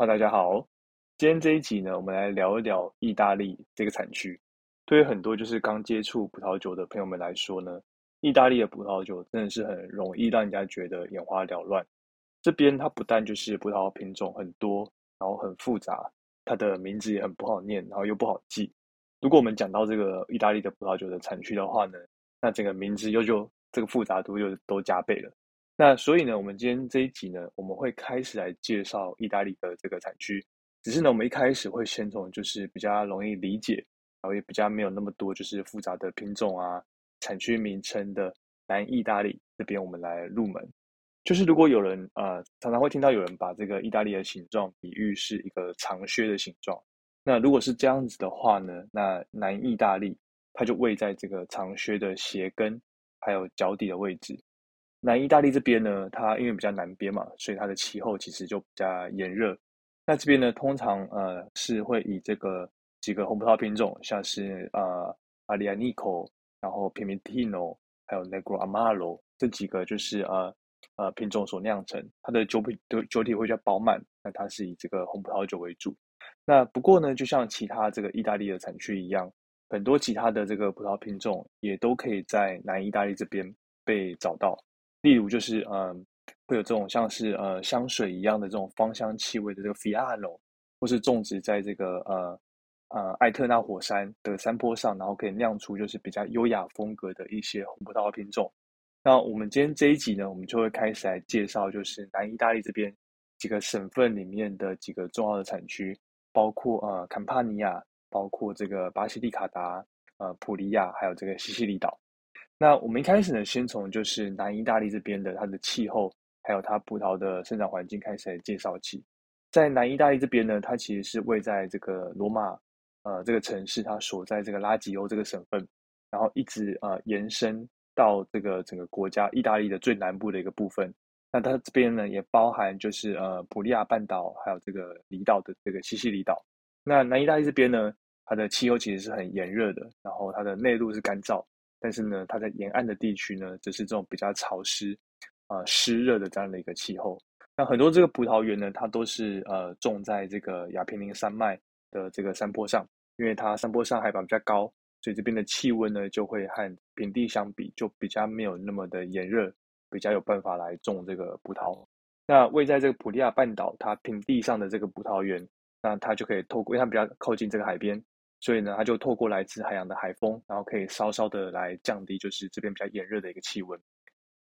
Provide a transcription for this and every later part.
哈，大家好，今天这一集呢，我们来聊一聊意大利这个产区。对于很多就是刚接触葡萄酒的朋友们来说呢，意大利的葡萄酒真的是很容易让人家觉得眼花缭乱。这边它不但就是葡萄品种很多，然后很复杂，它的名字也很不好念，然后又不好记。如果我们讲到这个意大利的葡萄酒的产区的话呢，那整个名字又就这个复杂度又都加倍了。那所以呢，我们今天这一集呢，我们会开始来介绍意大利的这个产区。只是呢，我们一开始会先从就是比较容易理解，然后也比较没有那么多就是复杂的品种啊、产区名称的南意大利这边，我们来入门。就是如果有人呃常常会听到有人把这个意大利的形状比喻是一个长靴的形状，那如果是这样子的话呢，那南意大利它就位在这个长靴的鞋跟还有脚底的位置。南意大利这边呢，它因为比较南边嘛，所以它的气候其实就比较炎热。那这边呢，通常呃是会以这个几个红葡萄品种，像是呃阿里亚尼科，然后 Pimentino，还有 Negro Amaro 这几个就是呃呃品种所酿成，它的酒品的酒体会比较饱满。那它是以这个红葡萄酒为主。那不过呢，就像其他这个意大利的产区一样，很多其他的这个葡萄品种也都可以在南意大利这边被找到。例如就是，嗯，会有这种像是呃香水一样的这种芳香气味的这个 Fiano，或是种植在这个呃呃艾特纳火山的山坡上，然后可以酿出就是比较优雅风格的一些红葡萄品种。那我们今天这一集呢，我们就会开始来介绍，就是南意大利这边几个省份里面的几个重要的产区，包括呃坎帕尼亚，包括这个巴西利卡达，呃普利亚，还有这个西西里岛。那我们一开始呢，先从就是南意大利这边的它的气候，还有它葡萄的生长环境开始来介绍起。在南意大利这边呢，它其实是位在这个罗马，呃，这个城市它所在这个拉吉欧这个省份，然后一直呃延伸到这个整个国家意大利的最南部的一个部分。那它这边呢，也包含就是呃普利亚半岛，还有这个离岛的这个西西里岛。那南意大利这边呢，它的气候其实是很炎热的，然后它的内陆是干燥。但是呢，它在沿岸的地区呢，则是这种比较潮湿、啊湿热的这样的一个气候。那很多这个葡萄园呢，它都是呃种在这个亚平宁山脉的这个山坡上，因为它山坡上海拔比较高，所以这边的气温呢就会和平地相比，就比较没有那么的炎热，比较有办法来种这个葡萄。那位在这个普利亚半岛，它平地上的这个葡萄园，那它就可以透过，因为它比较靠近这个海边。所以呢，它就透过来自海洋的海风，然后可以稍稍的来降低，就是这边比较炎热的一个气温。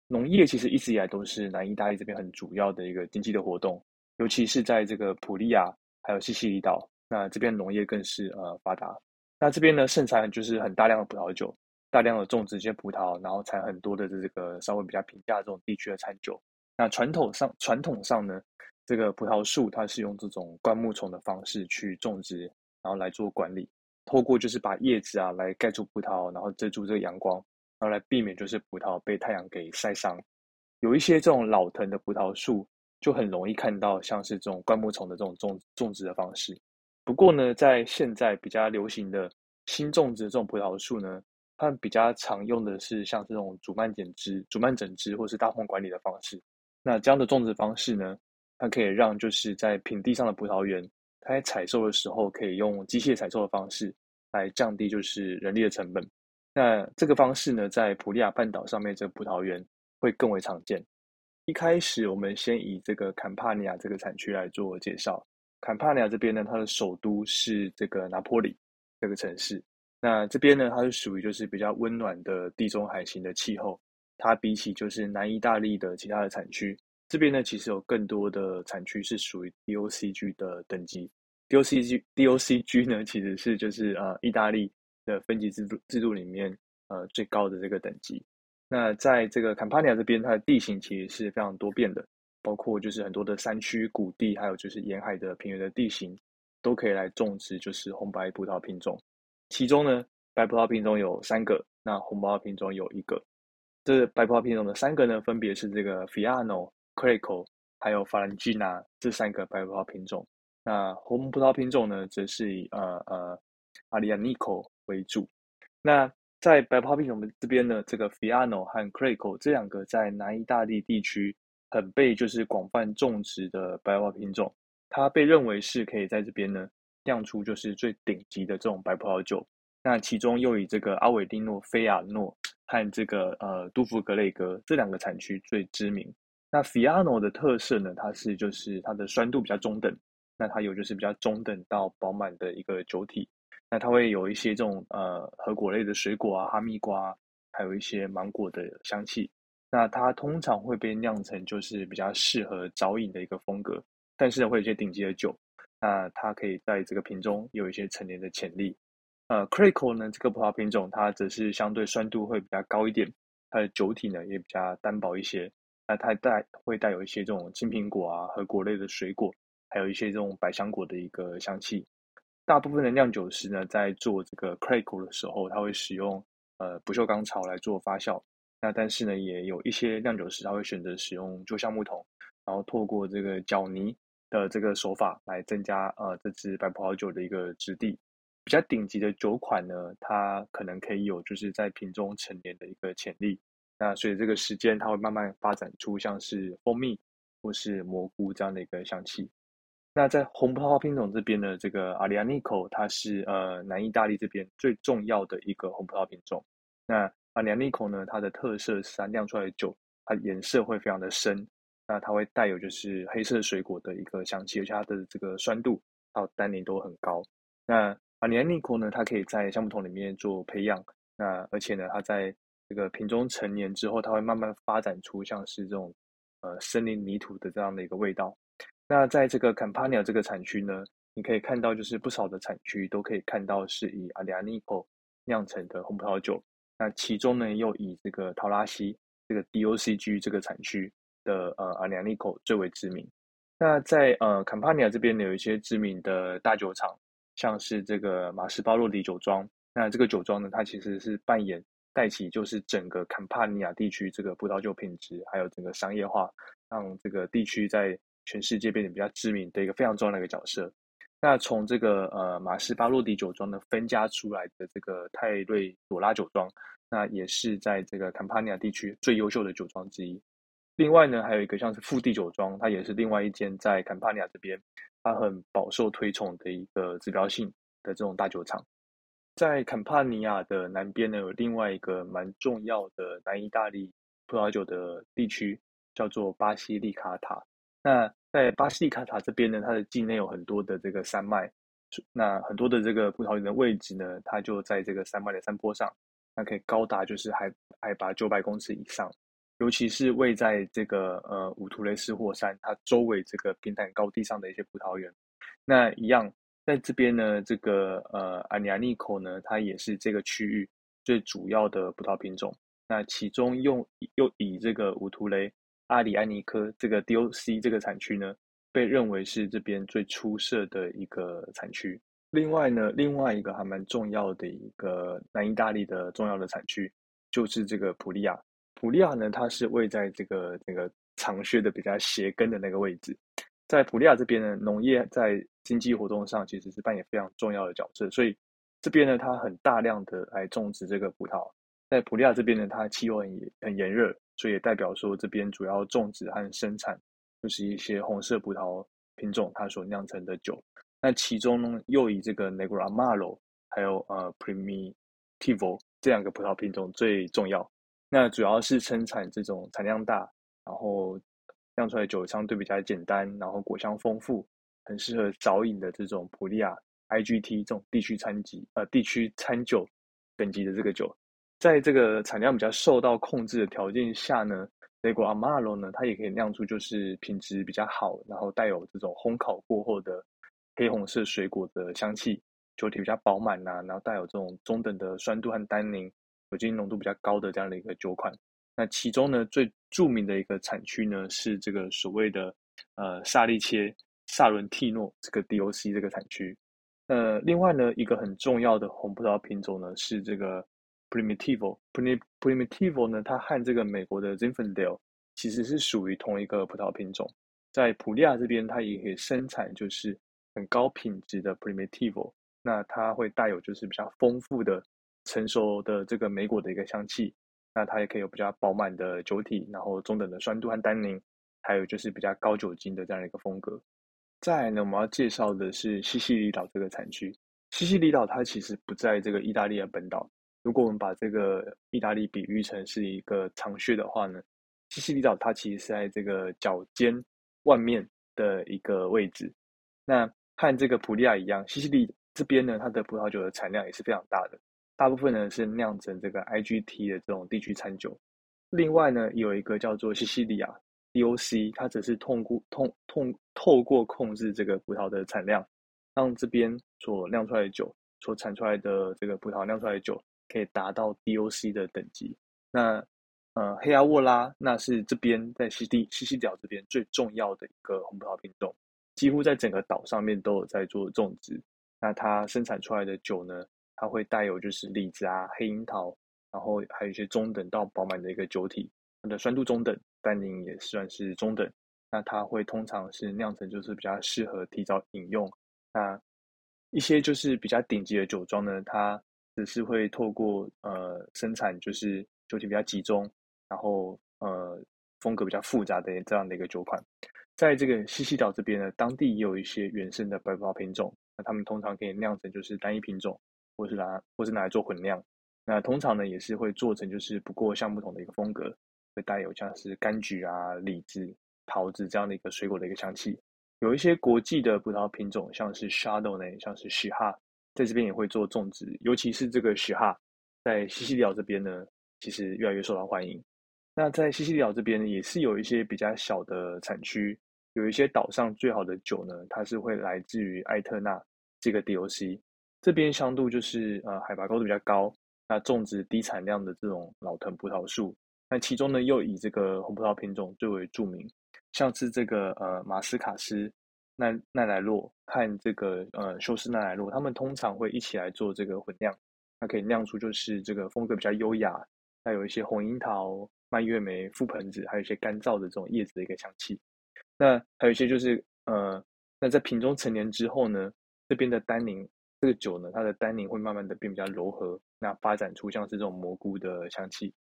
农业其实一直以来都是南意大利这边很主要的一个经济的活动，尤其是在这个普利亚还有西西里岛，那这边农业更是呃发达。那这边呢盛产就是很大量的葡萄酒，大量的种植一些葡萄，然后产很多的这个稍微比较平价这种地区的餐酒。那传统上传统上呢，这个葡萄树它是用这种灌木丛的方式去种植，然后来做管理。透过就是把叶子啊来盖住葡萄，然后遮住这个阳光，然后来避免就是葡萄被太阳给晒伤。有一些这种老藤的葡萄树就很容易看到像是这种灌木丛的这种种种植的方式。不过呢，在现在比较流行的新种植的这种葡萄树呢，它比较常用的是像这种主蔓剪枝、主蔓整枝或是大棚管理的方式。那这样的种植方式呢，它可以让就是在平地上的葡萄园。它在采收的时候，可以用机械采收的方式来降低就是人力的成本。那这个方式呢，在普利亚半岛上面这个葡萄园会更为常见。一开始，我们先以这个坎帕尼亚这个产区来做介绍。坎帕尼亚这边呢，它的首都是这个拿坡里这个城市。那这边呢，它是属于就是比较温暖的地中海型的气候。它比起就是南意大利的其他的产区，这边呢其实有更多的产区是属于 DOCG 的等级。DOCG DOCG 呢，其实是就是呃意大利的分级制度制度里面呃最高的这个等级。那在这个坎帕尼亚这边，它的地形其实是非常多变的，包括就是很多的山区、谷地，还有就是沿海的平原的地形，都可以来种植就是红白葡萄品种。其中呢，白葡萄品种有三个，那红葡萄品种有一个。这白葡萄品种的三个呢，分别是这个 Fiano、c r e c o 还有法兰基纳这三个白葡萄品种。那红葡萄品种呢，则是以呃呃阿里亚尼科为主。那在白葡萄品种的这边呢，这个 Fiano 和 c r e c o 这两个在南意大利地区很被就是广泛种植的白葡萄品种，它被认为是可以在这边呢酿出就是最顶级的这种白葡萄酒。那其中又以这个阿韦蒂诺、菲亚诺和这个呃杜夫格雷格这两个产区最知名。那 Fiano 的特色呢，它是就是它的酸度比较中等，那它有就是比较中等到饱满的一个酒体。那它会有一些这种呃核果类的水果啊，哈密瓜，还有一些芒果的香气。那它通常会被酿成就是比较适合早饮的一个风格，但是呢会有一些顶级的酒。那它可以在这个瓶中有一些陈年的潜力。呃 c r a c o 呢这个葡萄品种它则是相对酸度会比较高一点，它的酒体呢也比较单薄一些。那它带会带有一些这种青苹果啊和果类的水果，还有一些这种百香果的一个香气。大部分的酿酒师呢在做这个 c r a c o 的时候，他会使用呃不锈钢槽来做发酵。那但是呢，也有一些酿酒师他会选择使用旧橡木桶，然后透过这个搅泥的这个手法来增加呃这支白葡萄酒的一个质地。比较顶级的酒款呢，它可能可以有就是在瓶中陈年的一个潜力。那随着这个时间，它会慢慢发展出像是蜂蜜或是蘑菇这样的一个香气。那在红葡萄品种这边呢，这个阿里亚尼科它是呃南意大利这边最重要的一个红葡萄品种。那阿里亚尼科呢，它的特色是它酿出来的酒，它颜色会非常的深，那它会带有就是黑色水果的一个香气，而且它的这个酸度还有单宁都很高。那阿尼尼科呢，它可以在橡木桶里面做培养，那而且呢，它在这个瓶中成年之后，它会慢慢发展出像是这种呃森林泥土的这样的一个味道。那在这个 Campania 这个产区呢，你可以看到就是不少的产区都可以看到是以阿尼尼科酿成的红葡萄酒。那其中呢，又以这个陶拉西这个 DOCG 这个产区的呃阿尼尼科最为知名。那在呃 Campania 这边呢，有一些知名的大酒厂。像是这个马斯巴洛迪酒庄，那这个酒庄呢，它其实是扮演带起就是整个坎帕尼亚地区这个葡萄酒品质，还有整个商业化，让这个地区在全世界变得比较知名的一个非常重要的一个角色。那从这个呃马斯巴洛迪酒庄呢分家出来的这个泰瑞朵拉酒庄，那也是在这个坎帕尼亚地区最优秀的酒庄之一。另外呢，还有一个像是富地酒庄，它也是另外一间在坎帕尼亚这边。它很饱受推崇的一个指标性的这种大酒厂，在坎帕尼亚的南边呢，有另外一个蛮重要的南意大利葡萄酒的地区，叫做巴西利卡塔。那在巴西利卡塔这边呢，它的境内有很多的这个山脉，那很多的这个葡萄园的位置呢，它就在这个山脉的山坡上，那可以高达就是海海拔九百公尺以上。尤其是位在这个呃五图雷斯火山它周围这个平坦高地上的一些葡萄园，那一样在这边呢，这个呃阿尼亚尼口呢，它也是这个区域最主要的葡萄品种。那其中用又以这个五图雷阿里安尼科这个 DOC 这个产区呢，被认为是这边最出色的一个产区。另外呢，另外一个还蛮重要的一个南意大利的重要的产区，就是这个普利亚。普利亚呢，它是位在这个那个长靴的比较鞋跟的那个位置，在普利亚这边呢，农业在经济活动上其实是扮演非常重要的角色，所以这边呢，它很大量的来种植这个葡萄。在普利亚这边呢，它气候很很炎热，所以也代表说这边主要种植和生产就是一些红色葡萄品种，它所酿成的酒。那其中呢，又以这个 Negro Amaro 还有呃 Primitivo 这两个葡萄品种最重要。那主要是生产这种产量大，然后酿出来的酒相对比较简单，然后果香丰富，很适合早饮的这种普利亚 IGT 这种地区餐级呃地区餐酒等级的这个酒，在这个产量比较受到控制的条件下呢，雷果阿马罗呢，它也可以酿出就是品质比较好，然后带有这种烘烤过后的黑红色水果的香气，酒体比较饱满呐，然后带有这种中等的酸度和单宁。酒精浓度比较高的这样的一个酒款，那其中呢最著名的一个产区呢是这个所谓的呃萨利切萨伦蒂诺这个 DOC 这个产区。呃，另外呢一个很重要的红葡萄品种呢是这个 Primitivo。Primitivo 呢它和这个美国的 Zinfandel 其实是属于同一个葡萄品种，在普利亚这边它也可以生产就是很高品质的 Primitivo，那它会带有就是比较丰富的。成熟的这个莓果的一个香气，那它也可以有比较饱满的酒体，然后中等的酸度和单宁，还有就是比较高酒精的这样一个风格。再来呢，我们要介绍的是西西里岛这个产区。西西里岛它其实不在这个意大利的本岛。如果我们把这个意大利比喻成是一个长靴的话呢，西西里岛它其实是在这个脚尖外面的一个位置。那和这个普利亚一样，西西里这边呢，它的葡萄酒的产量也是非常大的，大部分呢是酿成这个 IGT 的这种地区餐酒。另外呢，有一个叫做西西里亚 DOC，它只是通过通通透过控制这个葡萄的产量，让这边所酿出来的酒所产出来的这个葡萄酿出来的酒。可以达到 DOC 的等级。那呃，黑阿沃拉那是这边在西地西西岛这边最重要的一个红葡萄品种，几乎在整个岛上面都有在做种植。那它生产出来的酒呢，它会带有就是李子啊、黑樱桃，然后还有一些中等到饱满的一个酒体，它的酸度中等，单宁也算是中等。那它会通常是酿成就是比较适合提早饮用。那一些就是比较顶级的酒庄呢，它只是会透过呃生产，就是酒体比较集中，然后呃风格比较复杂的这样的一个酒款，在这个西西岛这边呢，当地也有一些原生的白葡萄品种，那他们通常可以酿成就是单一品种，或是拿或是拿来做混酿，那通常呢也是会做成就是不过橡木桶的一个风格，会带有像是柑橘啊、李子、桃子这样的一个水果的一个香气，有一些国际的葡萄品种，像是 Shadow 呢，像是许哈。在这边也会做种植，尤其是这个雪哈，在西西里岛这边呢，其实越来越受到欢迎。那在西西里岛这边，也是有一些比较小的产区，有一些岛上最好的酒呢，它是会来自于艾特纳这个 DOC 这边，相度就是呃海拔高度比较高，那种植低产量的这种老藤葡萄树，那其中呢又以这个红葡萄品种最为著名，像是这个呃马斯卡斯。奈奈莱洛和这个呃修斯奈莱洛，他们通常会一起来做这个混酿，它可以酿出就是这个风格比较优雅，带有一些红樱桃、蔓越莓、覆盆子，还有一些干燥的这种叶子的一个香气。那还有一些就是呃，那在瓶中陈年之后呢，这边的单宁这个酒呢，它的单宁会慢慢的变比较柔和，那发展出像是这种蘑菇的香气。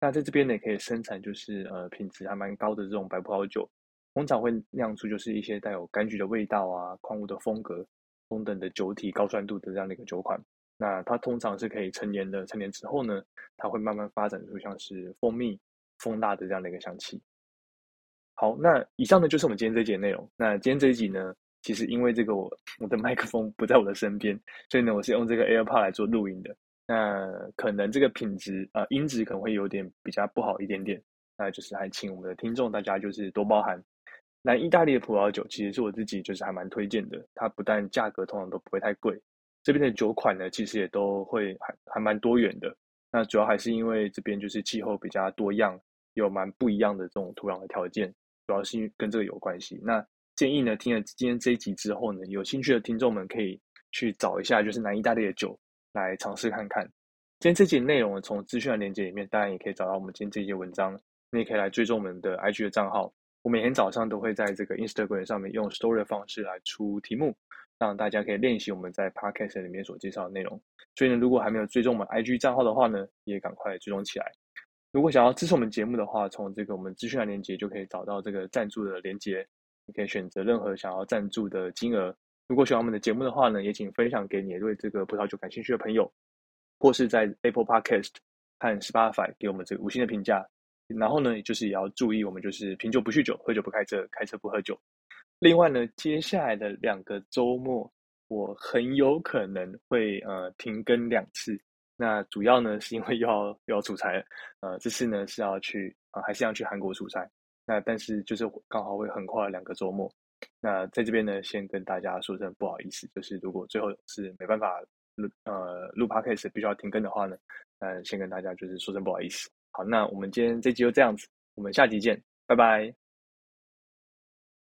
那在这边呢，也可以生产就是呃品质还蛮高的这种白葡萄酒。通常会酿出就是一些带有柑橘的味道啊、矿物的风格、中等的酒体、高酸度的这样的一个酒款。那它通常是可以成年的，成年之后呢，它会慢慢发展出像是蜂蜜、蜂蜡的这样的一个香气。好，那以上呢就是我们今天这节内容。那今天这一集呢，其实因为这个我我的 麦克风不在我的身边，所以呢我是用这个 AirPod 来做录音的。那可能这个品质啊音质可能会有点比较不好一点点，那就是还请我们的听众大家就是多包涵。那意大利的葡萄酒其实是我自己就是还蛮推荐的，它不但价格通常都不会太贵，这边的酒款呢其实也都会还还蛮多元的。那主要还是因为这边就是气候比较多样，有蛮不一样的这种土壤的条件，主要是跟这个有关系。那建议呢，听了今天这一集之后呢，有兴趣的听众们可以去找一下就是南意大利的酒来尝试看看。今天这集内容呢，从资讯的链接里面，当然也可以找到我们今天这一些文章，你也可以来追踪我们的 IG 的账号。我每天早上都会在这个 Instagram 上面用 Story 的方式来出题目，让大家可以练习我们在 Podcast 里面所介绍的内容。所以呢，如果还没有追踪我们 IG 账号的话呢，也赶快追踪起来。如果想要支持我们节目的话，从这个我们资讯的链接就可以找到这个赞助的链接，你可以选择任何想要赞助的金额。如果喜欢我们的节目的话呢，也请分享给你对这个葡萄酒感兴趣的朋友，或是在 Apple Podcast 和 Spotify 给我们这个五星的评价。然后呢，就是也要注意，我们就是品酒不酗酒，喝酒不开车，开车不喝酒。另外呢，接下来的两个周末，我很有可能会呃停更两次。那主要呢是因为要又要出差，呃，这次呢是要去啊，还是要去韩国出差。那但是就是刚好会横跨两个周末。那在这边呢，先跟大家说声不好意思，就是如果最后是没办法录呃录 podcast 必须要停更的话呢，呃，先跟大家就是说声不好意思。好，那我们今天这集就这样子，我们下集见，拜拜。